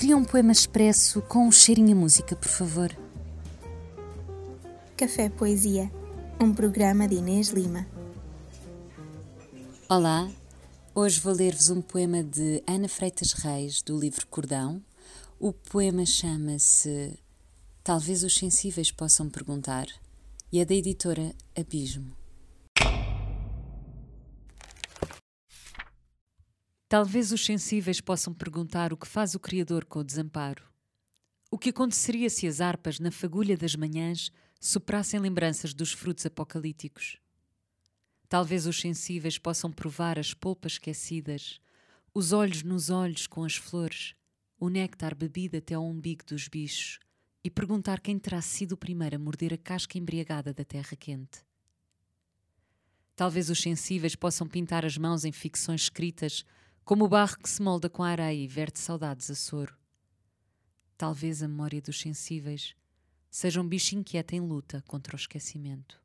Cria um poema expresso com um cheirinho a música, por favor. Café Poesia, um programa de Inês Lima. Olá, hoje vou ler-vos um poema de Ana Freitas Reis, do livro Cordão. O poema chama-se Talvez os Sensíveis Possam Perguntar e é da editora Abismo. Talvez os sensíveis possam perguntar o que faz o Criador com o desamparo. O que aconteceria se as harpas, na fagulha das manhãs, soprassem lembranças dos frutos apocalípticos? Talvez os sensíveis possam provar as polpas esquecidas, os olhos nos olhos com as flores, o néctar bebido até ao umbigo dos bichos, e perguntar quem terá sido o primeiro a morder a casca embriagada da terra quente. Talvez os sensíveis possam pintar as mãos em ficções escritas como o barro que se molda com a areia e verte saudades a soro. Talvez a memória dos sensíveis seja um bicho inquieto em luta contra o esquecimento.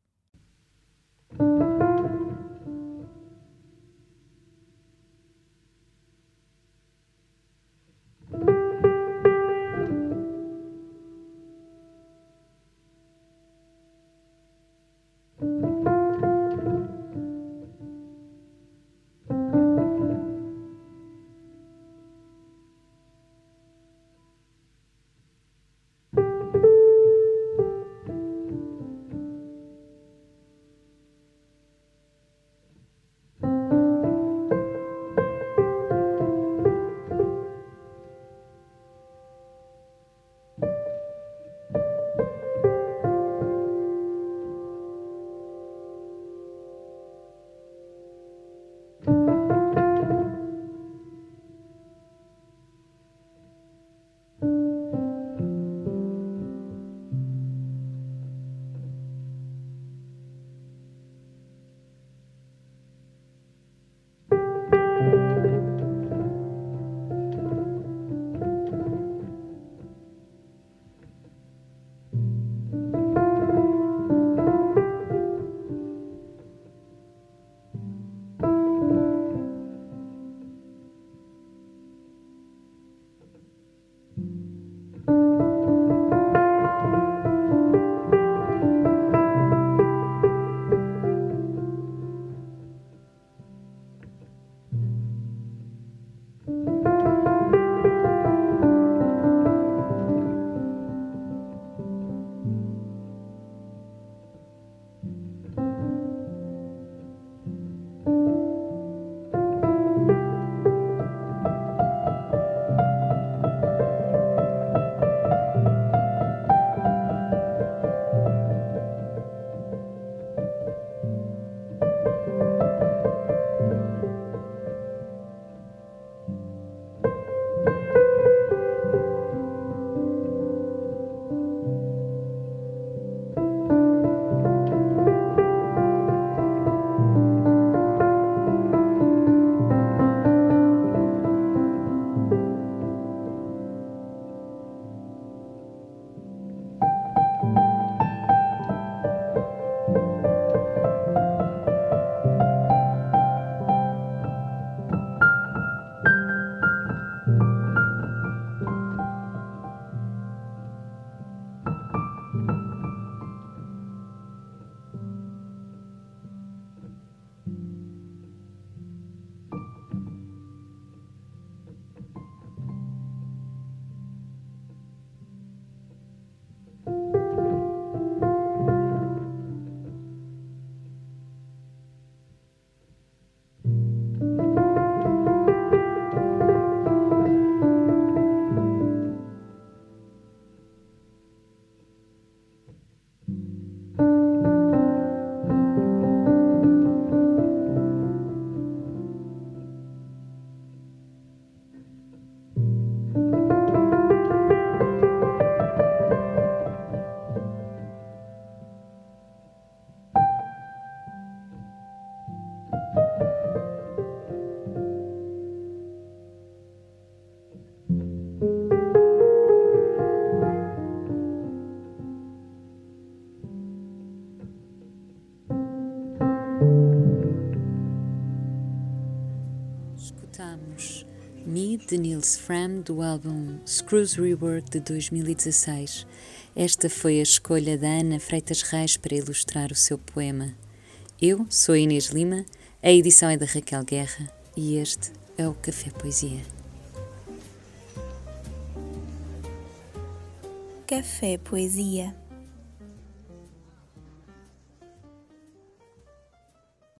escutamos Me de Nils Fram do álbum Screws Rework de 2016. Esta foi a escolha da Ana Freitas Reis para ilustrar o seu poema. Eu sou Inês Lima, a edição é da Raquel Guerra e este é o Café Poesia. Café Poesia